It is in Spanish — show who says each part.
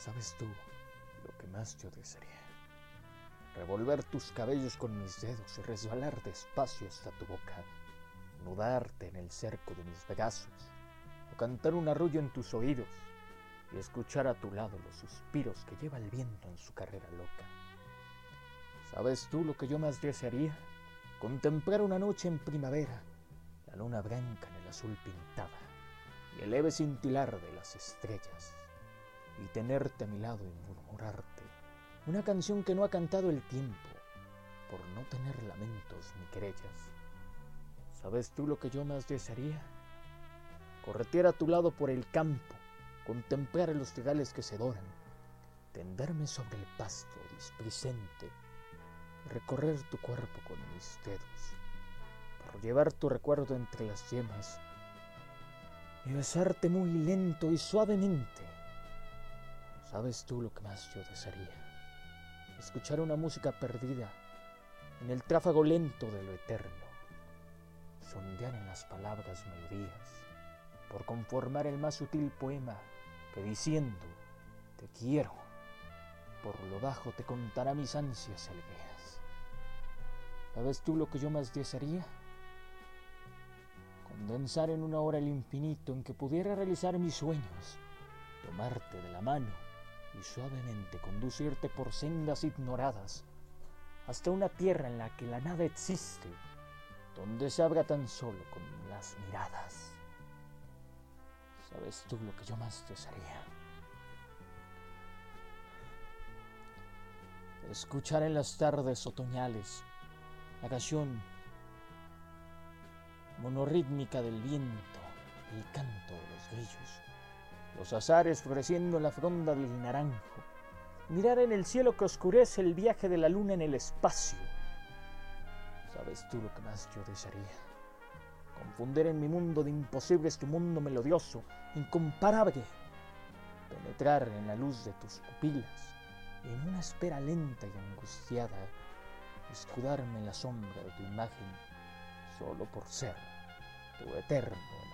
Speaker 1: ¿Sabes tú lo que más yo desearía? Revolver tus cabellos con mis dedos y resbalar despacio hasta tu boca, nudarte en el cerco de mis brazos, o cantar un arrullo en tus oídos y escuchar a tu lado los suspiros que lleva el viento en su carrera loca. ¿Sabes tú lo que yo más desearía? Contemplar una noche en primavera, la luna blanca en el azul pintada y el leve cintilar de las estrellas, y tenerte a mi lado y murmurarte una canción que no ha cantado el tiempo, por no tener lamentos ni querellas. ¿Sabes tú lo que yo más desearía? Corretear a tu lado por el campo, contemplar los trigales que se doran, tenderme sobre el pasto displicente, recorrer tu cuerpo con mis dedos, por llevar tu recuerdo entre las yemas y besarte muy lento y suavemente. ¿Sabes tú lo que más yo desearía? Escuchar una música perdida en el tráfago lento de lo eterno, sondear en las palabras melodías, por conformar el más sutil poema que diciendo te quiero, por lo bajo te contará mis ansias alegrías. ¿Sabes tú lo que yo más desearía? Condensar en una hora el infinito en que pudiera realizar mis sueños, tomarte de la mano y suavemente conducirte por sendas ignoradas hasta una tierra en la que la nada existe, donde se abra tan solo con las miradas. ¿Sabes tú lo que yo más desearía? Escuchar en las tardes otoñales la canción monorítmica del viento, el canto de los grillos, los azares floreciendo en la fronda del naranjo, mirar en el cielo que oscurece el viaje de la luna en el espacio. ¿Sabes tú lo que más yo desearía? Confundir en mi mundo de imposibles tu mundo melodioso, incomparable. Penetrar en la luz de tus pupilas y en una espera lenta y angustiada, escudarme en la sombra de tu imagen solo por ser tu eterno